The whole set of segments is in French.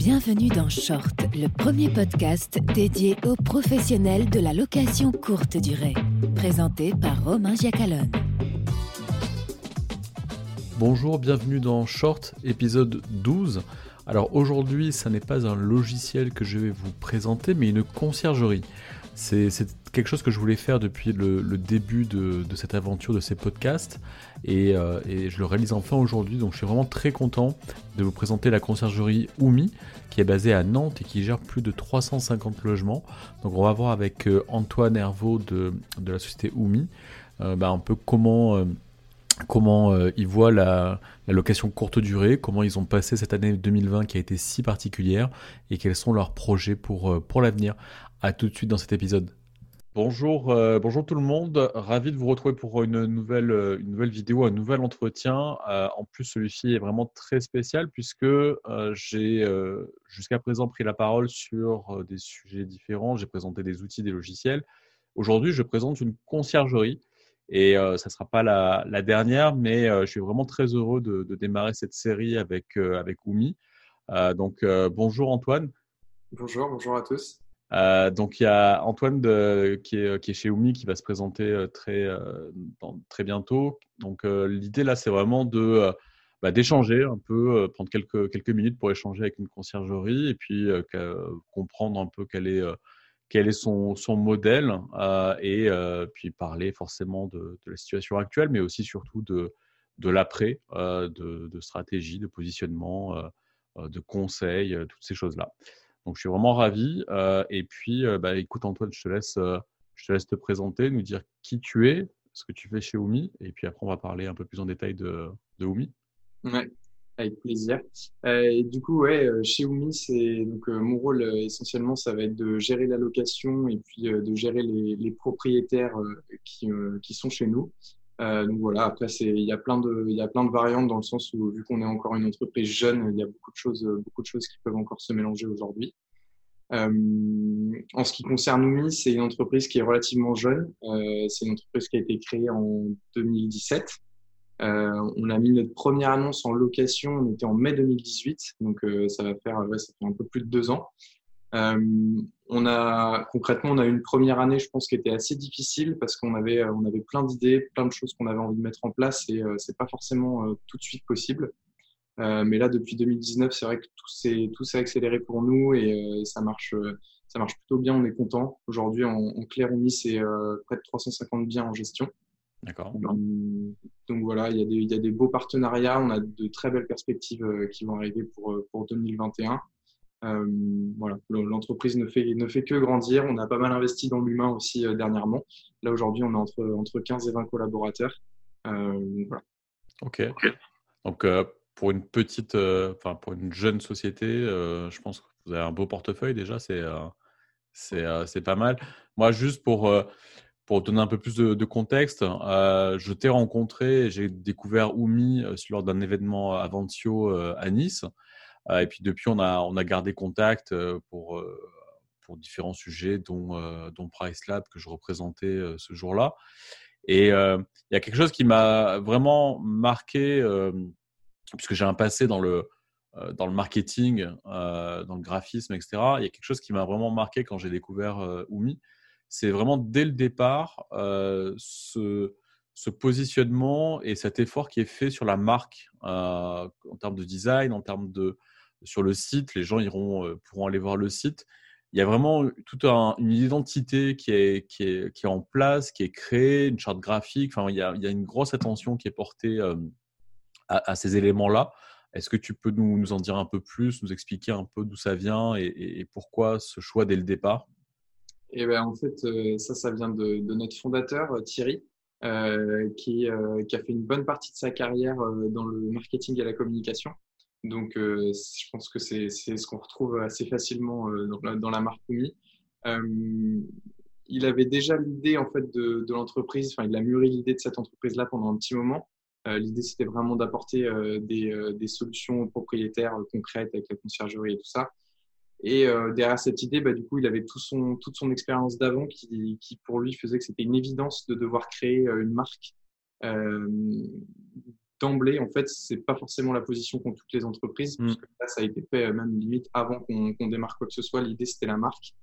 Bienvenue dans Short, le premier podcast dédié aux professionnels de la location courte durée. Présenté par Romain Giacalone. Bonjour, bienvenue dans Short, épisode 12. Alors aujourd'hui, ça n'est pas un logiciel que je vais vous présenter, mais une conciergerie. C'est quelque chose que je voulais faire depuis le, début de, cette aventure, de ces podcasts, euh, et, je le réalise enfin aujourd'hui. Donc je suis vraiment très content de vous présenter la conciergerie Oumi, qui est basée à Nantes et qui gère plus de 350 logements. Donc on va voir avec euh, Antoine Hervaux de, la société Oumi euh, bah, un peu comment comment ils voient la, location courte durée, comment ils ont passé cette année 2020 qui a été si particulière et quels sont leurs projets pour, pour l'avenir. À tout de suite dans cet épisode. Bonjour, euh, bonjour tout le monde. Ravi de vous retrouver pour une nouvelle, euh, vidéo, un nouvel entretien. Euh, en plus, celui-ci est vraiment très spécial puisque j'ai jusqu'à présent pris la parole sur des sujets différents. J'ai présenté des outils, des logiciels. Aujourd'hui, je présente une conciergerie et ça ne sera pas la, la, dernière, mais je suis vraiment très heureux de, de démarrer cette série avec, avec Oumi. donc, bonjour Antoine. Bonjour, bonjour à tous. Euh, donc il y a Antoine qui, est, chez Oumi qui va se présenter euh, très, euh, très bientôt. Donc l'idée là, c'est vraiment de bah, d'échanger un peu, prendre quelques, quelques minutes pour échanger avec une conciergerie et puis comprendre un peu quel est, quel est son, son modèle et puis parler forcément de, de, la situation actuelle, mais aussi surtout de, de l'après, de, de, stratégie, de positionnement, de conseils, toutes ces choses-là. Donc, je suis vraiment ravi. Euh, et puis, euh, bah, écoute, Antoine, je te, laisse, euh, je te laisse te présenter, nous dire qui tu es, ce que tu fais chez Oumi. Et puis après, on va parler un peu plus en détail de, de Oumi. Ouais, avec plaisir. et du coup, ouais, chez Oumi, c'est donc mon rôle essentiellement, ça va être de gérer la location et puis de gérer les, les propriétaires qui, qui sont chez nous. Euh, donc voilà, après, il y, a plein de, il y a plein de variantes dans le sens où, vu qu'on est encore une entreprise jeune, il y a beaucoup de choses, beaucoup de choses qui peuvent encore se mélanger aujourd'hui. Euh, en ce qui concerne Oumi, c'est une entreprise qui est relativement jeune. Euh, c'est une entreprise qui a été créée en 2017. Euh, on a mis notre première annonce en location, on était en mai 2018, donc euh, ça va faire, ouais, ça fait un peu plus de deux ans. Euh, on a concrètement, on a eu une première année, je pense, qui était assez difficile parce qu'on avait, on avait plein d'idées, plein de choses qu'on avait envie de mettre en place et euh, c'est pas forcément euh, tout de suite possible. Euh, mais là, depuis 2019, c'est vrai que tout s'est tout s'est accéléré pour nous et ça marche, ça marche plutôt bien. On est content. Aujourd'hui, en, en clair c'est près de 350 biens en gestion. D'accord. Donc voilà, il y, a des, il y a des beaux partenariats. On a de très belles perspectives qui vont arriver pour, pour 2021. Euh, voilà, l'entreprise ne fait, ne fait que grandir. On a pas mal investi dans l'humain aussi euh, dernièrement. Là, aujourd'hui, on est entre, entre 15 et 20 collaborateurs. Euh. Ok. Donc, pour une petite, enfin, pour une jeune société, je pense que vous avez un beau portefeuille déjà. C'est pas mal. Moi, juste pour, pour donner un peu plus de, contexte, je t'ai rencontré, j'ai découvert Oumi lors d'un événement Avantio à Nice. Euh, et puis depuis, on a, on a gardé contact euh, pour, euh, pour différents sujets, dont, dont Price Lab que je représentais ce jour-là. Et il y a quelque chose qui m'a vraiment marqué, puisque j'ai un passé dans le, dans le marketing, dans le graphisme, etc. Il y a quelque chose qui m'a vraiment marqué quand j'ai découvert Oumi. C'est vraiment dès le départ ce, ce, positionnement et cet effort qui est fait sur la marque en termes de design, en termes de, sur le site, les gens iront, euh, pourront aller voir le site. Il y a vraiment toute une identité qui est, qui, est, qui est en place, qui est créée, une charte graphique. Enfin, il y a, il y a une grosse attention qui est portée euh, à, ces éléments-là. Est-ce que tu peux nous, nous, en dire un peu plus, nous expliquer un peu d'où ça vient et, pourquoi ce choix dès le départ? Eh ben, En fait, euh, ça, ça vient de, de notre fondateur, Thierry, qui, qui, a fait une bonne partie de sa carrière dans le marketing et la communication. Donc, euh, je pense que c'est ce qu'on retrouve assez facilement euh, dans, la, dans la marque Oumi. Euh, il avait déjà l'idée en fait de, de l'entreprise, enfin il a mûri l'idée de cette entreprise-là pendant un petit moment. Euh, l'idée c'était vraiment d'apporter euh, des, des, solutions propriétaires concrètes avec la conciergerie et tout ça. Et derrière cette idée, bah, du coup, il avait tout son, toute son expérience d'avant qui, qui, pour lui faisait que c'était une évidence de devoir créer une marque d'emblée, en fait, c'est pas forcément la position qu'ont toutes les entreprises. Mm. Parce que là, ça a été fait même limite avant qu'on qu'on démarre quoi que ce soit. L'idée, c'était la marque.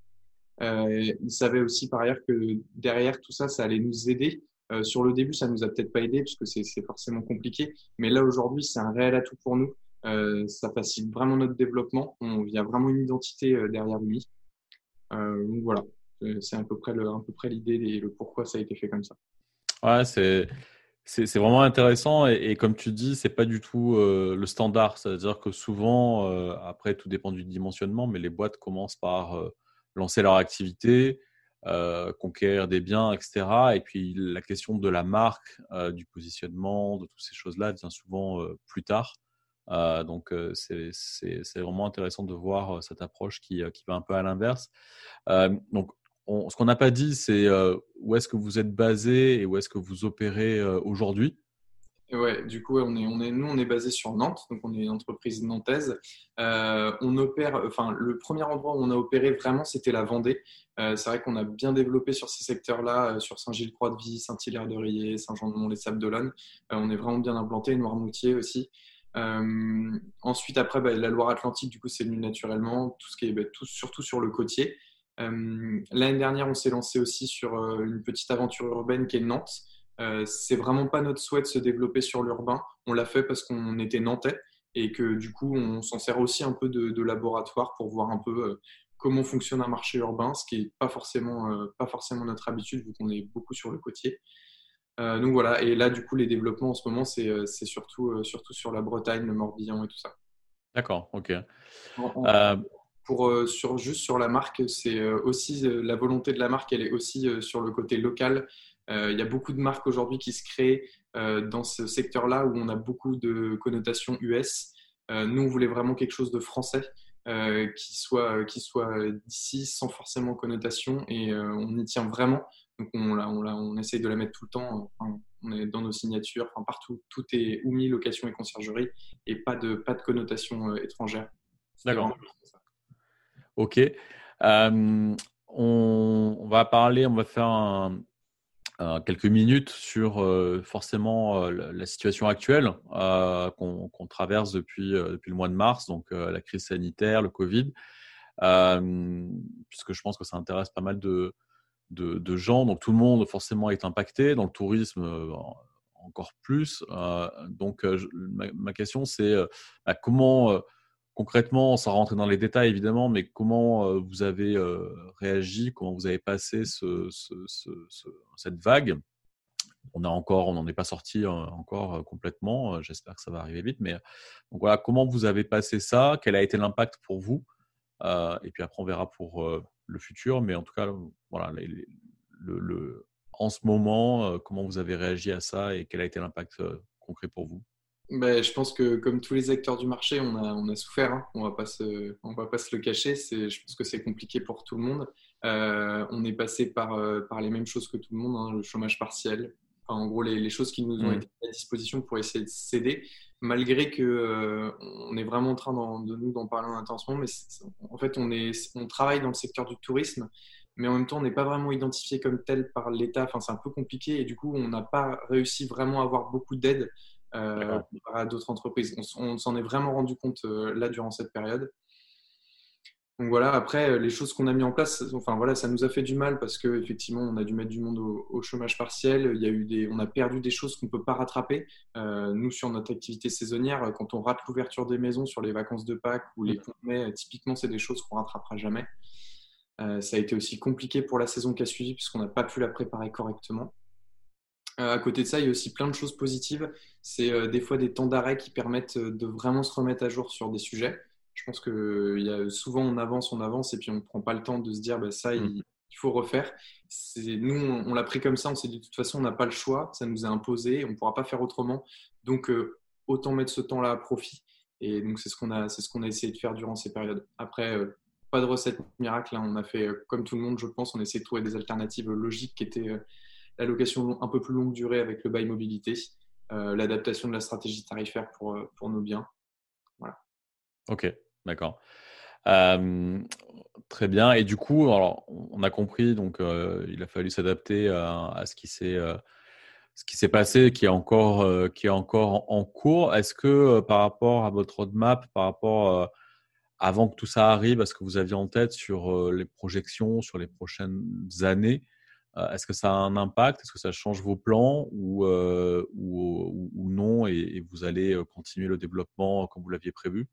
Euh, ils savaient aussi par ailleurs que derrière tout ça, ça allait nous aider. Euh, sur le début, ça nous a peut-être pas aidé parce que c'est forcément compliqué. Mais là, aujourd'hui, c'est un réel atout pour nous. Euh, ça facilite vraiment notre développement. On, il y a vraiment une identité euh, derrière lui. Euh, donc voilà, Euh, c'est à peu près l'idée et le pourquoi ça a été fait comme ça. Ouais, c'est c'est vraiment intéressant et, comme tu dis, c'est pas du tout euh, le standard. C'est-à-dire que souvent, euh, après, tout dépend du dimensionnement, mais les boîtes commencent par euh, lancer leur activité, conquérir des biens, etc. Et puis la question de la marque, du positionnement, de toutes ces choses-là vient souvent plus tard. Donc c'est vraiment intéressant de voir cette approche qui qui va un peu à l'inverse. Donc ce qu'on n'a pas dit, c'est euh, où est-ce que vous êtes basé et où est-ce que vous opérez euh, aujourd'hui? Ouais, du coup, on est, on est, nous, on est basé sur Nantes, donc on est une entreprise nantaise. Euh, on opère, enfin, le premier endroit où on a opéré vraiment, c'était la Vendée. C'est vrai qu'on a bien développé sur ces secteurs-là, sur Saint-Gilles-Croix-de-Vie, Saint-Hilaire-de-Riez, Saint-Jean-de-Mont, les Sables d'Olonne. Euh, on est vraiment bien implanté, Noirmoutier aussi. Ensuite, après, bah, la Loire-Atlantique, du coup, c'est venu naturellement, tout ce qui est, bah, tout, surtout sur le côtier. Euh, L'année dernière, on s'est lancé aussi sur euh, une petite aventure urbaine qui est Nantes. Euh, c'est vraiment pas notre souhait de se développer sur l'urbain. On l'a fait parce qu'on était nantais et que du coup, on s'en sert aussi un peu de, de laboratoire pour voir un peu comment fonctionne un marché urbain, ce qui est pas forcément, euh, pas forcément notre habitude vu qu'on est beaucoup sur le côtier. Euh, donc voilà, et là, du coup, les développements en ce moment, c'est c'est surtout, euh, surtout sur la Bretagne, le Morbihan et tout ça. D'accord, ok. En- en- pour euh, juste sur la marque, c'est euh, aussi euh, la volonté de la marque, elle est aussi sur le côté local. Il y a beaucoup de marques aujourd'hui qui se créent dans ce secteur-là où on a beaucoup de connotations US. Nous, on voulait vraiment quelque chose de français qui soit qui soit d'ici sans forcément connotation et on y tient vraiment. Donc on la, on la, on essaye de la mettre tout le temps. On est dans nos signatures, partout, tout est oumi location et conciergerie et pas de pas de connotation étrangère. D'accord. Ok. On, va parler, on va faire quelques minutes sur forcément la, situation actuelle qu'on traverse depuis, le mois de mars, donc la crise sanitaire, le Covid, puisque je pense que ça intéresse pas mal de, gens. Donc tout le monde forcément est impacté, dans le tourisme encore plus. Donc ma, question c'est bah, comment concrètement, sans rentrer dans les détails évidemment, mais comment euh, vous avez euh, réagi, comment vous avez passé ce- ce- ce- ce- cette vague? On n'en est pas sorti euh, encore complètement. J'espère que ça va arriver vite. Mais voilà, comment vous avez passé ça? Quel a été l'impact pour vous? Et puis après, on verra pour le futur. Mais en tout cas, voilà, en ce moment, comment vous avez réagi à ça et quel a été l'impact concret pour vous? Ben, je pense que comme tous les acteurs du marché, on a, on a souffert. hein. On va on va pas se le cacher. Je pense que c'est compliqué pour tout le monde. Euh, on est passé par, euh, par les mêmes choses que tout le monde, hein, le chômage partiel. Enfin, en gros, les, les choses qui nous ont Mm. été à disposition pour essayer de s'aider, malgré que euh, on est vraiment en train d'en- de nous d'en parler intensement. Mais en fait, on est, on travaille dans le secteur du tourisme, mais en même temps, on n'est pas vraiment identifié comme tel par l'État. Enfin, c'est un peu compliqué et du coup, on n'a pas réussi vraiment à avoir beaucoup d'aide euh, à d'autres entreprises. On, s'en est vraiment rendu compte euh, là durant cette période. Donc voilà, après, euh, les choses qu'on a mis en place, enfin voilà, ça nous a fait du mal parce que effectivement, on a dû mettre du monde au, au chômage partiel. Il y a eu des, on a perdu des choses qu'on peut pas rattraper. Euh, nous, sur notre activité saisonnière, quand on rate l'ouverture des maisons sur les vacances de Pâques ou les mai, typiquement, c'est des choses qu'on rattrapera jamais. Euh, ça a été aussi compliqué pour la saison qui a suivi puisqu'on n'a pas pu la préparer correctement. Euh, à côté de ça, il y a aussi plein de choses positives. C'est euh, des fois des temps d'arrêt qui permettent euh, de vraiment se remettre à jour sur des sujets. Je pense que euh, il y a souvent on avance, on avance et puis on ne prend pas le temps de se dire bah, ça, il, Mm. il faut refaire. Nous, on, on l'a pris comme ça, on s'est dit de toute façon, on n'a pas le choix, ça nous est imposé, on ne pourra pas faire autrement. Donc, euh, autant mettre ce temps-là à profit. Et donc, c'est ce qu'on a, ce qu'on a essayé de faire durant ces périodes. Après, euh, pas de recette miracle. hein. On a fait, comme tout le monde, je pense, on a essayé de trouver des alternatives logiques qui étaient la location un peu plus longue durée avec le bail mobilité, euh, l'adaptation de la stratégie tarifaire pour, euh, pour nos biens. Ok, d'accord. Euh, très bien. Et du coup, on a compris, donc il a fallu s'adapter à, à ce qui s'est ce passé, qui est encore, qui est encore en cours. Est-ce que par rapport à votre roadmap, par rapport avant que tout ça arrive, est-ce que vous aviez en tête sur les projections, sur les prochaines années Est-ce que ça a un impact? Est-ce que ça change vos plans? Ou, ou, ou, non et, vous allez continuer le développement comme vous l'aviez prévu?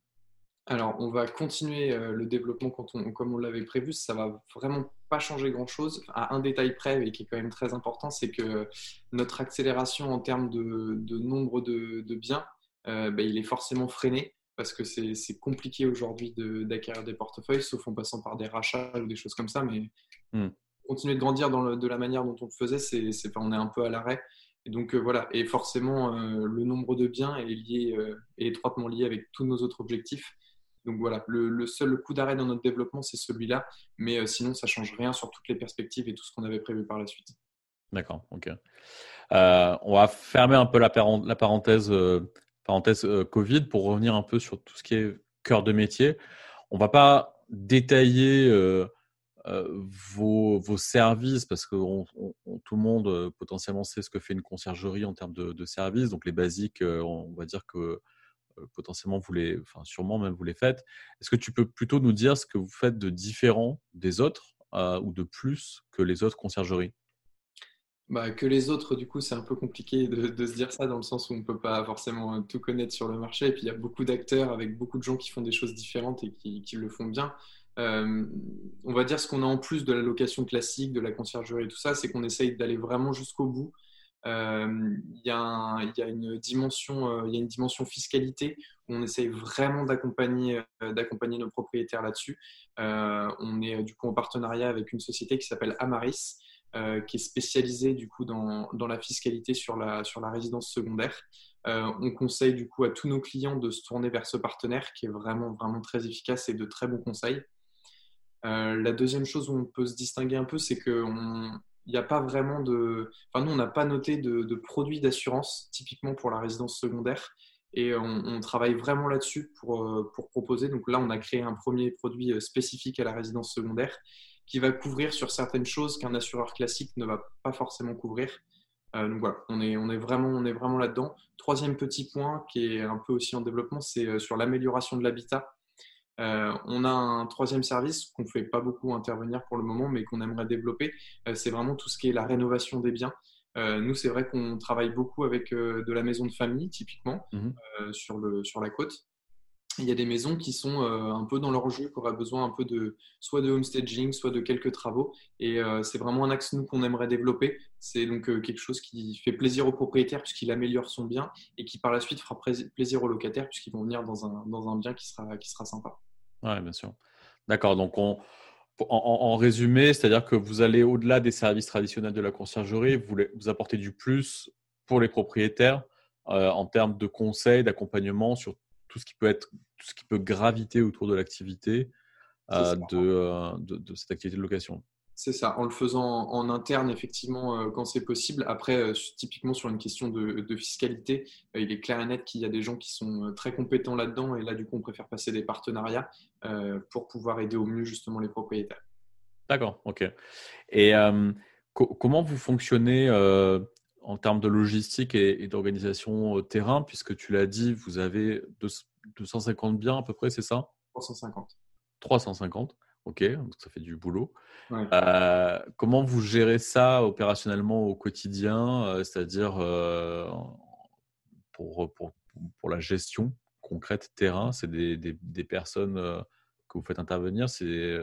Alors, on va continuer le développement comme on l'avait prévu. Ça va vraiment pas changer grand-chose. À un détail près, et qui est quand même très important, c'est que notre accélération en termes de, nombre de, biens, ben, il est forcément freiné parce que c'est compliqué aujourd'hui d'acquérir des portefeuilles, sauf en passant par des rachats ou des choses comme ça. Mais hmm. Continuer de grandir dans de la manière dont on le faisait, c'est on est un peu à l'arrêt. Et donc euh, voilà, et forcément, euh, le nombre de biens est, lié, euh, étroitement lié avec tous nos autres objectifs. Donc voilà, le, seul coup d'arrêt dans notre développement, c'est celui-là. Mais sinon, ça change rien sur toutes les perspectives et tout ce qu'on avait prévu par la suite. D'accord, ok. on va fermer un peu la, la parenthèse parenthèse Covid, pour revenir un peu sur tout ce qui est cœur de métier. On va pas détailler vos, vos, services parce que tout le monde potentiellement sait ce que fait une conciergerie en termes de, services. Donc les basiques, on va dire que potentiellement vous les, enfin sûrement même vous les faites. Est-ce que tu peux plutôt nous dire ce que vous faites de différent des autres ou de plus que les autres conciergeries? Bah, que les autres, du coup, c'est un peu compliqué de, se dire ça dans le sens où on ne peut pas forcément tout connaître sur le marché. Et puis, il y a beaucoup d'acteurs avec beaucoup de gens qui font des choses différentes et qui, le font bien. Euh, on va dire ce qu'on a en plus de la location classique, de la conciergerie et tout ça, c'est qu'on essaye d'aller vraiment jusqu'au bout. Euh, il y, a une dimension, euh, il une dimension fiscalité où on essaye vraiment d'accompagner, nos propriétaires là-dessus. on est du coup en partenariat avec une société qui s'appelle Amaris, qui est spécialisé du coup dans, la fiscalité sur la, résidence secondaire. On conseille du coup à tous nos clients de se tourner vers ce partenaire qui est vraiment, vraiment très efficace et de très bons conseils. Euh, la deuxième chose où on peut se distinguer un peu, c'est qu'il n'y a pas vraiment de. Enfin, nous, on n'a pas noté de, de produits d'assurance typiquement pour la résidence secondaire. Et on, travaille vraiment là-dessus pour, pour proposer. Donc là, on a créé un premier produit spécifique à la résidence secondaire qui va couvrir sur certaines choses qu'un assureur classique ne va pas forcément couvrir. Euh, donc voilà, on est, on est vraiment, on est vraiment là-dedans. Troisième petit point qui est un peu aussi en développement, c'est euh, sur l'amélioration de l'habitat. Euh, on a un troisième service qu'on ne fait pas beaucoup intervenir pour le moment, mais qu'on aimerait développer. c'est vraiment tout ce qui est la rénovation des biens. nous, c'est vrai qu'on travaille beaucoup avec de la maison de famille, typiquement, mmh sur, le, sur la côte il y a des maisons qui sont euh, un peu dans leur jeu, qui auraient besoin un peu de soit de homestaging, soit de quelques travaux. Et euh, c'est vraiment un axe nous qu'on aimerait développer. C'est donc euh, quelque chose qui fait plaisir au propriétaire puisqu'il améliore son bien et qui par la suite fera plaisir aux locataires puisqu'ils vont venir dans un, dans un bien qui sera, qui sera sympa. Oui, bien sûr. D'accord. Donc on, en, résumé, c'est-à-dire que vous allez au-delà des services traditionnels de la conciergerie, vous, vous apportez du plus pour les propriétaires en termes de conseils, d'accompagnement sur tout ce qui peut être, tout ce qui peut graviter autour de l'activité euh, euh, de, de, cette activité de location. C'est ça, en le faisant en interne, effectivement, euh, quand c'est possible. Après, typiquement sur une question de, fiscalité, il est clair et net qu'il y a des gens qui sont très compétents là-dedans. Et là, du coup, on préfère passer des partenariats pour pouvoir aider au mieux, justement, les propriétaires. D'accord, ok. Et comment vous fonctionnez en termes de logistique et, d'organisation terrain, puisque tu l'as dit, vous avez 250 biens à peu près, c'est ça? 350. 350, ok, donc ça fait du boulot. Euh, comment vous gérez ça opérationnellement au quotidien, euh, c'est-à-dire euh, pour, pour, pour, la gestion concrète terrain C'est des, des, des, personnes que vous faites intervenir C'est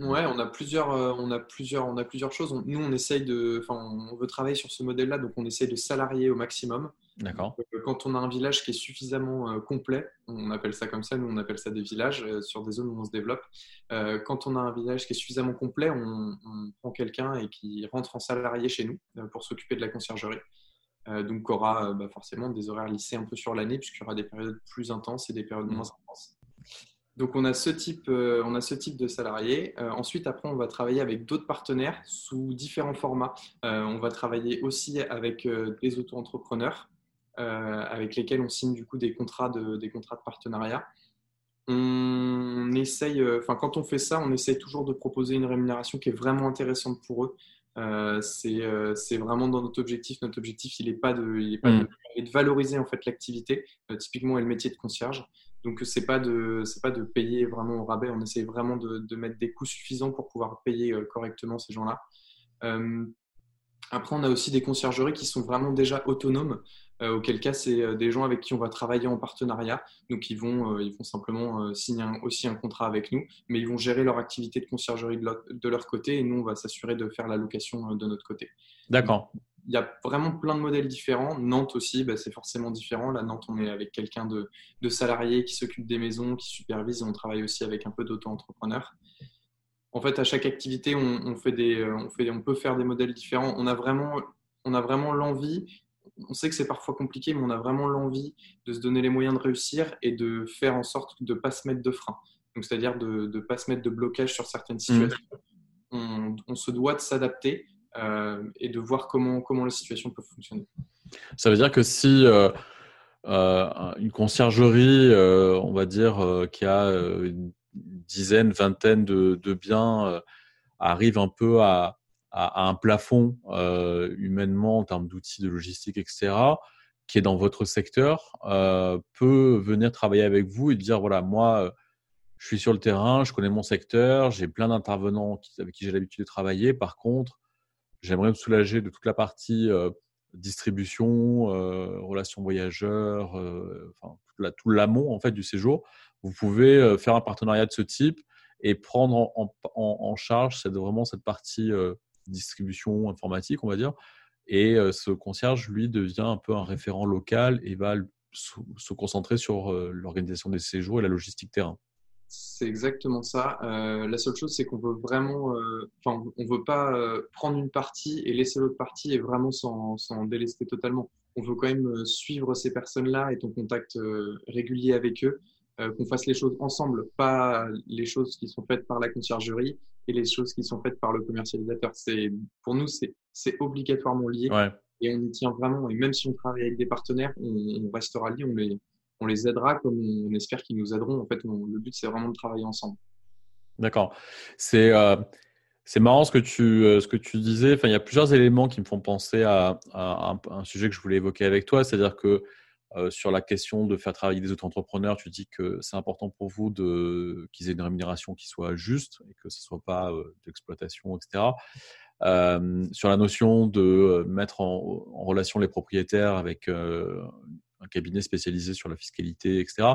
Ouais, on a plusieurs, euh, on a plusieurs, on a plusieurs choses. nous, on essaye de, enfin, on veut travailler sur ce modèle-là, donc on essaye de salarier au maximum. D'accord. Euh, quand on a un village qui est suffisamment euh, complet, on appelle ça comme ça, nous on appelle ça des villages sur des zones où on se développe. quand on a un village qui est suffisamment complet, on, prend quelqu'un et qui rentre en salarié chez nous pour s'occuper de la conciergerie. donc, aura bah, forcément des horaires lissés un peu sur l'année, puisqu'il y aura des périodes plus intenses et des périodes mmh. moins intenses. Donc on a ce type, euh, on a ce type de salariés. Euh, ensuite, après, on va travailler avec d'autres partenaires sous différents formats. Euh, on va travailler aussi avec des auto-entrepreneurs avec lesquels on signe du coup des contrats de, des contrats de partenariat. On essaye, enfin quand on fait ça, on essaye toujours de proposer une rémunération qui est vraiment intéressante pour eux. c'est vraiment dans notre objectif. Notre objectif, il n'est pas, de, il est pas de, mm. de, valoriser en fait l'activité, typiquement et le métier de concierge. Donc, ce n'est pas, de, pas de payer vraiment au rabais. On essaie vraiment de, de mettre des coûts suffisants pour pouvoir payer correctement ces gens-là. Après, on a aussi des conciergeries qui sont vraiment déjà autonomes, euh, auquel cas c'est euh, des gens avec qui on va travailler en partenariat. Donc, ils vont, euh, simplement signer aussi un contrat avec nous, mais ils vont gérer leur activité de conciergerie de, leur côté et nous, on va s'assurer de faire la location de notre côté. D'accord. Il y a vraiment plein de modèles différents. Nantes aussi, bah, c'est forcément différent. Là, Nantes, on est avec quelqu'un de, de salarié qui s'occupe des maisons, qui supervise et on travaille aussi avec un peu d'auto-entrepreneurs en fait, à chaque activité, on, fait des, euh, on, fait, on peut faire des modèles différents. On a vraiment, on a vraiment l'envie. On sait que c'est parfois compliqué, mais on a vraiment l'envie de se donner les moyens de réussir et de faire en sorte de ne pas se mettre de frein. Donc, c'est-à-dire de ne pas se mettre de blocage sur certaines mmh. situations. On, se doit de s'adapter et de voir comment, comment la situation peut fonctionner. Ça veut dire que si euh, une conciergerie, on va dire, qui a dizaine, vingtaine de, biens euh, arrivent un peu à, un plafond euh, humainement en termes d'outils, de logistique, etc., qui est dans votre secteur, euh, peut venir travailler avec vous et dire, voilà, moi, je suis sur le terrain, je connais mon secteur, j'ai plein d'intervenants avec qui j'ai l'habitude de travailler. Par contre, j'aimerais me soulager de toute la partie distribution, relations voyageurs, enfin, tout l'amont en fait du séjour vous pouvez euh, faire un partenariat de ce type et prendre en, charge cette, vraiment cette partie euh, distribution informatique, on va dire. Et euh, ce concierge, lui, devient un peu un référent local et va se concentrer sur l'organisation des séjours et la logistique terrain. C'est exactement ça. la seule chose, c'est qu'on veut vraiment, enfin, on veut pas prendre une partie et laisser l'autre partie et vraiment s'en délester totalement. On veut quand même suivre ces personnes-là, être en contact régulier avec eux euh, qu'on fasse les choses ensemble, pas les choses qui sont faites par la conciergerie et les choses qui sont faites par le commercialisateur. C'est pour nous, c'est obligatoirement lié et on y tient vraiment. Et même si on travaille avec des partenaires, on, restera lié, on les, on les aidera comme on, espère qu'ils nous aideront. En fait, le but, c'est vraiment de travailler ensemble. D'accord. C'est euh, marrant ce que tu, euh, ce que tu disais. Enfin, il y a plusieurs éléments qui me font penser à, un, sujet que je voulais évoquer avec toi, c'est-à-dire que euh, sur la question de faire travailler des auto-entrepreneurs, tu dis que c'est important pour vous qu'ils aient une rémunération qui soit juste et que ce ne soit pas d'exploitation, etc. Sur la notion de mettre en, relation les propriétaires avec un cabinet spécialisé sur la fiscalité, etc.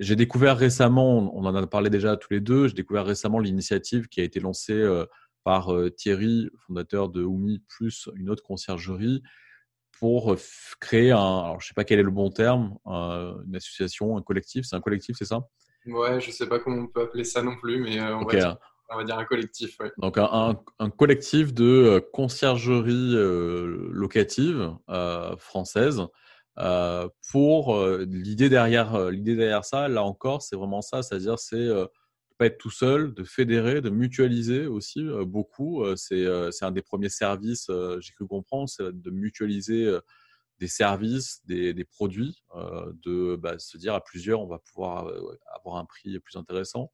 j'ai découvert récemment, on en a parlé déjà tous les deux, j'ai découvert récemment l'initiative qui a été lancée par Thierry, fondateur de Oumi, plus une autre conciergerie, pour créer un, alors je sais pas quel est le bon terme, une association, un collectif. C'est un collectif, c'est ça? Ouais, je sais pas comment on peut appeler ça non plus, mais euh, on, va, dire, on va, dire, un collectif. Donc un, un, collectif de euh, conciergerie euh, locative française. Pour l'idée derrière l'idée derrière ça, là encore, c'est vraiment ça, c'est-à-dire c'est être tout seul, de fédérer, de mutualiser aussi beaucoup. C'est un des premiers services, j'ai cru comprendre, c'est de mutualiser des services, des, produits, de bah, se dire à plusieurs, on va pouvoir avoir un prix plus intéressant.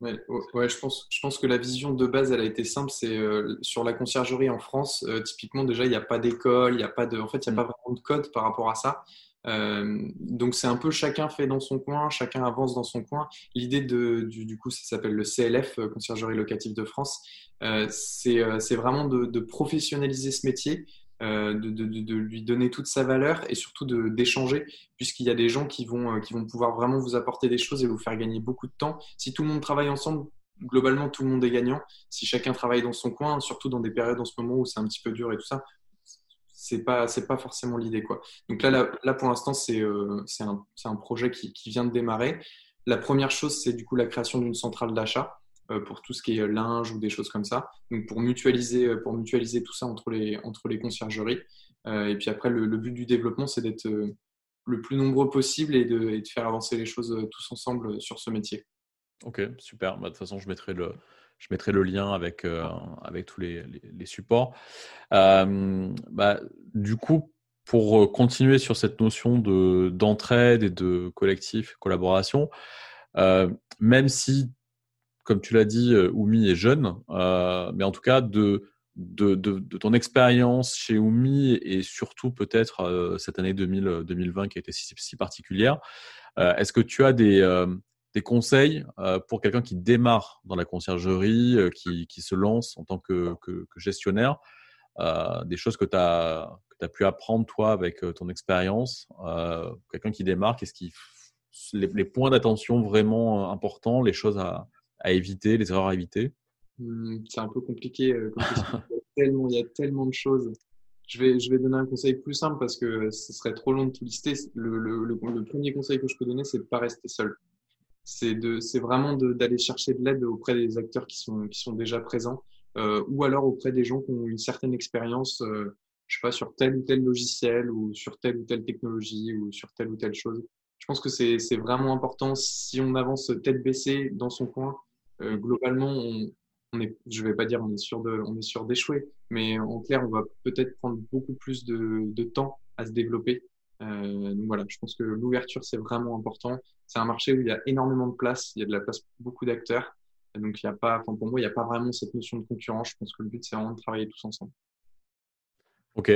Ouais, je, pense, je pense que la vision de base, elle a été simple. C'est sur la conciergerie en France, typiquement, déjà, il n'y a pas d'école, il n'y a pas de, en fait, il n'y a pas vraiment de code par rapport à ça. Euh, donc c'est un peu chacun fait dans son coin, chacun avance dans son coin. L'idée de, du, coup, ça s'appelle le CLF, euh, Conciergerie locative de France. Euh, c'est vraiment de, professionnaliser ce métier, de, de, lui donner toute sa valeur et surtout d'échanger, puisqu'il y a des gens qui vont, qui vont pouvoir vraiment vous apporter des choses et vous faire gagner beaucoup de temps. Si tout le monde travaille ensemble, globalement, tout le monde est gagnant. Si chacun travaille dans son coin, surtout dans des périodes en ce moment où c'est un petit peu dur et tout ça, c'est pas pas forcément l'idée. Donc là là, pour l'instant c'est euh, un, un, projet qui, qui, vient de démarrer. La première chose c'est du coup la création d'une centrale d'achat euh, pour tout ce qui est linge ou des choses comme ça. Donc pour mutualiser euh, pour mutualiser tout ça entre les entre les conciergeries. et puis après le, but du développement c'est d'être le plus nombreux possible et de, de faire avancer les choses tous ensemble sur ce métier. Ok, super. Bah, de toute façon, je mettrai le, je mettrai le lien avec, euh, avec tous les, les, supports. Euh, bah, du coup, pour euh, continuer sur cette notion de, d'entraide et de collectif, collaboration, même si, comme tu l'as dit, Oumi est jeune, mais en tout cas, de ton expérience chez Oumi et surtout peut-être cette année 2000, 2020 qui a été si, particulière, est-ce que tu as des, conseils pour quelqu'un qui démarre dans la conciergerie, qui, se lance en tant que, gestionnaire, des choses que tu as, as, pu apprendre toi avec ton expérience, quelqu'un qui démarre, qu'est-ce qui les, points d'attention vraiment importants, les choses à, à éviter, les erreurs à éviter mmh, C'est un peu compliqué. il, y a il y a tellement de choses. Je vais, je vais donner un conseil plus simple parce que ce serait trop long de tout lister. Le, le, le, premier conseil que je peux donner, c'est de ne pas rester seul. C'est vraiment d'aller chercher de l'aide auprès des acteurs qui sont, qui sont déjà présents euh, ou alors auprès des gens qui ont une certaine expérience, euh, je sais pas, sur tel ou tel logiciel ou sur telle ou telle technologie ou sur telle ou telle chose. Je pense que c'est vraiment important. Si on avance tête baissée dans son coin, euh, globalement, on, est, je vais pas dire on est sûr d'échouer, mais en clair, on va peut-être prendre beaucoup plus de, temps à se développer. Euh, donc voilà, je pense que l'ouverture c'est vraiment important. C'est un marché où il y a énormément de place, il y a de la place pour beaucoup d'acteurs. Donc il a pas, pour moi, il n'y a pas vraiment cette notion de concurrence. Je pense que le but c'est vraiment de travailler tous ensemble. Ok.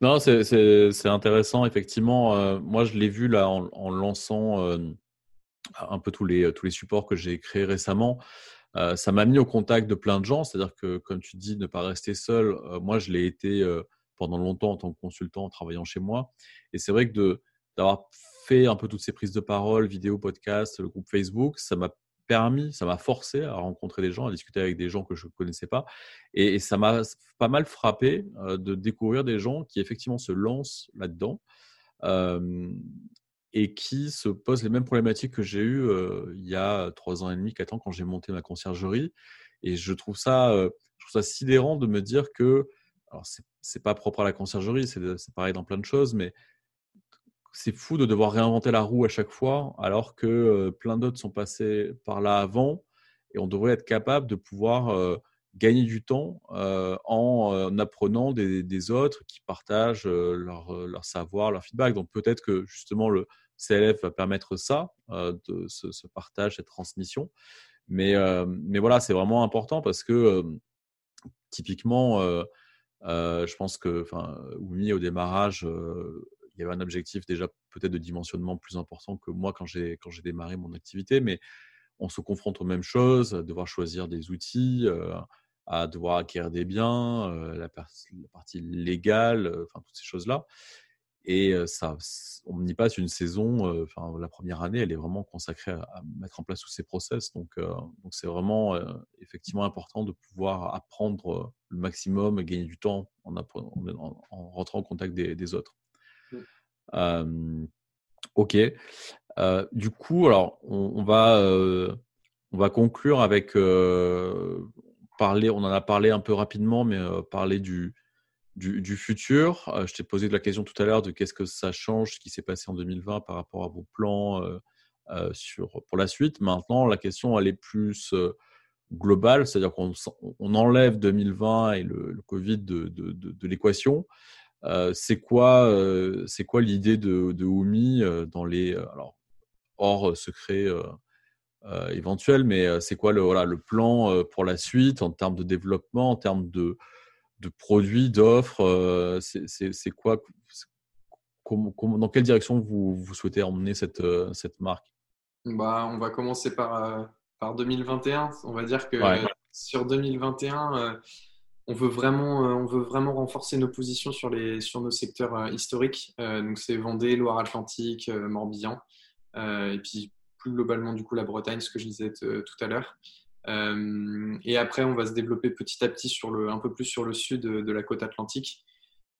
Non, c'est intéressant. Effectivement, euh, moi, je l'ai vu là en, lançant un peu tous les, tous les supports que j'ai créés récemment. Euh, ça m'a mis au contact de plein de gens. C'est-à-dire que, comme tu dis, ne pas rester seul. moi, je l'ai été pendant longtemps en tant que consultant en travaillant chez moi. Et c'est vrai que d'avoir fait un peu toutes ces prises de parole, vidéos, podcasts, le groupe Facebook, ça m'a permis, ça m'a forcé à rencontrer des gens, à discuter avec des gens que je ne connaissais pas. Et, ça m'a pas mal frappé euh, de découvrir des gens qui effectivement se lancent là-dedans euh, et qui se posent les mêmes problématiques que j'ai eues euh, il y a trois ans et demi, quatre ans quand j'ai monté ma conciergerie. Et je trouve ça, je trouve ça sidérant de me dire que, alors c'est pas propre à la conciergerie, c'est pareil dans plein de choses, mais c'est fou de devoir réinventer la roue à chaque fois, alors que plein d'autres sont passés par là avant, et on devrait être capable de pouvoir gagner du temps en apprenant des, autres qui partagent leur, savoir, leur feedback. Donc peut-être que justement le CLF va permettre ça, de ce, partage, cette transmission. Mais, mais voilà, c'est vraiment important parce que typiquement, je pense que, Oumi au démarrage, il y avait un objectif déjà peut-être de dimensionnement plus important que moi quand j'ai quand j'ai démarré mon activité, mais on se confronte aux mêmes choses, à devoir choisir des outils, euh, à devoir acquérir des biens, euh, la, partie légale, euh, enfin toutes ces choses-là. Et ça, on y passe une saison, enfin la première année, elle est vraiment consacrée à, mettre en place tous ces process. Donc, donc c'est vraiment effectivement important de pouvoir apprendre le maximum, gagner du temps en, en, rentrant en contact des autres ok. du coup, alors, on, va, on va conclure avec parler, on en a parlé un peu rapidement, mais parler du, du, futur. je t'ai posé la question tout à l'heure de qu'est-ce que ça change, ce qui s'est passé en 2020 par rapport à vos plans sur, pour la suite. Maintenant, la question, elle est plus globale, c'est-à-dire qu'on on enlève 2020 et le, Covid de, de, de l'équation. Euh, c'est quoi, euh, c'est quoi l'idée de, de Oumi euh, dans les, alors hors secret éventuel, mais c'est quoi le, voilà, le plan pour la suite en termes de développement, en termes de, de produits, d'offres C'est quoi dans quelle direction vous, vous souhaitez emmener cette, cette marque? Bah, On va commencer par, par 2021. On va dire que sur 2021, on veut vraiment, euh, on veut vraiment renforcer nos positions sur, les, sur nos secteurs euh, historiques. Euh, donc, c'est Vendée, Loire-Atlantique, Morbihan. et puis, plus globalement, du coup, la Bretagne, ce que je disais tout à l'heure. Et après, on va se développer petit à petit sur le, un peu plus sur le sud de, la côte atlantique.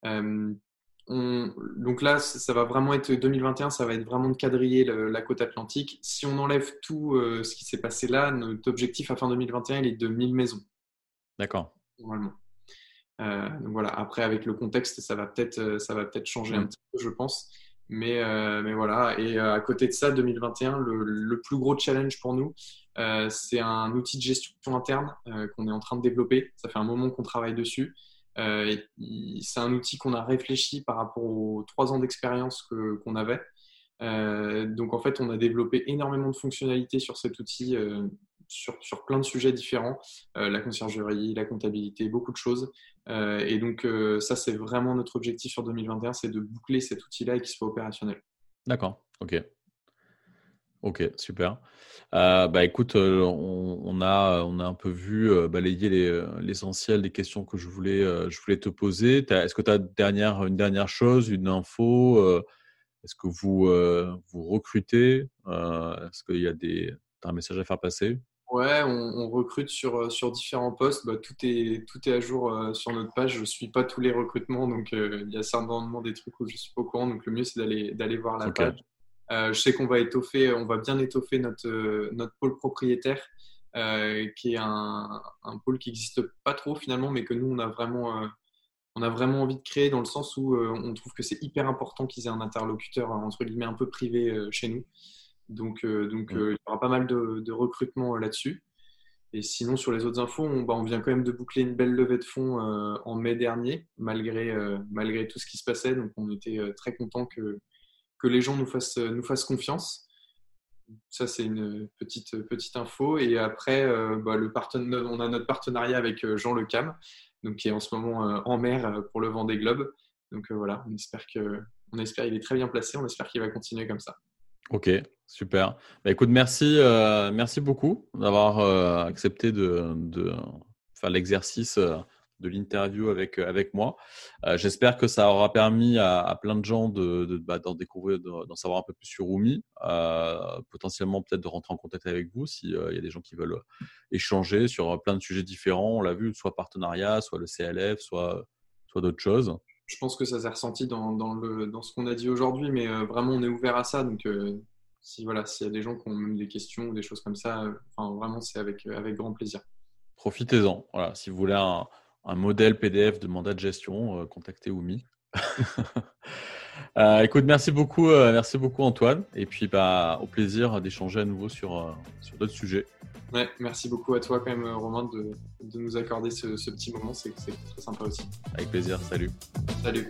donc là, ça va vraiment être 2021, ça va être vraiment de quadriller la côte atlantique. Si on enlève tout ce qui s'est passé là, notre objectif à fin 2021, il est de 1000 maisons. D'accord normalement. Euh, donc voilà, après avec le contexte, ça va peut-être euh, ça va peut-être changer un petit peu, je pense. Mais, euh, mais voilà, et à côté de ça, 2021, le, le plus gros challenge pour nous, c'est un outil de gestion interne qu'on est en train de développer. Ça fait un moment qu'on travaille dessus. c'est un outil qu'on a réfléchi par rapport aux trois ans d'expérience qu'on avait. donc en fait, on a développé énormément de fonctionnalités sur cet outil sur, sur, plein de sujets différents, la conciergerie, la comptabilité, beaucoup de choses. et donc ça, c'est vraiment notre objectif sur 2021, c'est de boucler cet outil-là et qu'il soit opérationnel. D'accord, ok. Ok, super. Euh, bah écoute, euh, on, a, on a un peu vu euh, balayer l'essentiel des questions que je voulais, je voulais te poser. Est-ce que tu as dernière, une dernière chose, une info Est-ce que vous, vous recrutez Est-ce qu'il y a des, as un message à faire passer? Ouais, on, recrute sur, sur différents postes. Bah, tout, est, tout est à jour sur notre page. Je ne suis pas tous les recrutements, donc il y a certainement des trucs où je suis pas au courant. Donc le mieux, c'est d'aller voir la page. Euh, je sais qu'on va étoffer, on va bien étoffer notre, euh, notre pôle propriétaire, euh, qui est un, un, pôle qui n'existe pas trop finalement, mais que nous, on a vraiment, on a vraiment envie de créer dans le sens où on trouve que c'est hyper important qu'ils aient un interlocuteur, entre guillemets, un peu privé chez nous. Donc, donc il y aura pas mal de, de recrutement là-dessus. Et sinon, sur les autres infos, on, bah, on, vient quand même de boucler une belle levée de fonds en mai dernier, malgré, malgré tout ce qui se passait. Donc, on était très content que, que les gens nous fassent, nous fassent confiance. Ça, c'est une petite, petite info. Et après, euh, bah, le on a notre partenariat avec euh, Jean Le Cam, donc, qui est en ce moment euh, en mer pour le vent des globes. Donc voilà, on espère espère il est très bien placé. On espère qu'il va continuer comme ça. Ok, super. Bah, écoute, merci, merci beaucoup d'avoir accepté de, faire l'exercice de l'interview avec, euh, avec moi. Euh, j'espère que ça aura permis à, plein de gens de, de bah, d'en découvrir, d'en savoir un peu plus sur Oumi, euh, potentiellement peut-être de rentrer en contact avec vous s'il y a des gens qui veulent échanger sur plein de sujets différents. On l'a vu, soit partenariat, soit le CLF, soit, soit d'autres choses. Je pense que ça s'est ressenti dans, dans, le, dans ce qu'on a dit aujourd'hui, mais vraiment on est ouvert à ça. Donc si voilà, s'il y a des gens qui ont même des questions ou des choses comme ça, enfin, vraiment c'est avec, avec grand plaisir. Profitez-en. Voilà, si vous voulez un, un modèle PDF de mandat de gestion, euh, contactez Oumi. Euh, écoute, merci beaucoup, euh, merci beaucoup Antoine. Et puis, bah, au plaisir d'échanger à nouveau sur, sur d'autres sujets. Ouais, merci beaucoup à toi quand même, Romain, de, de nous accorder ce, ce petit moment. C'est très sympa aussi. Avec plaisir. Salut. Salut.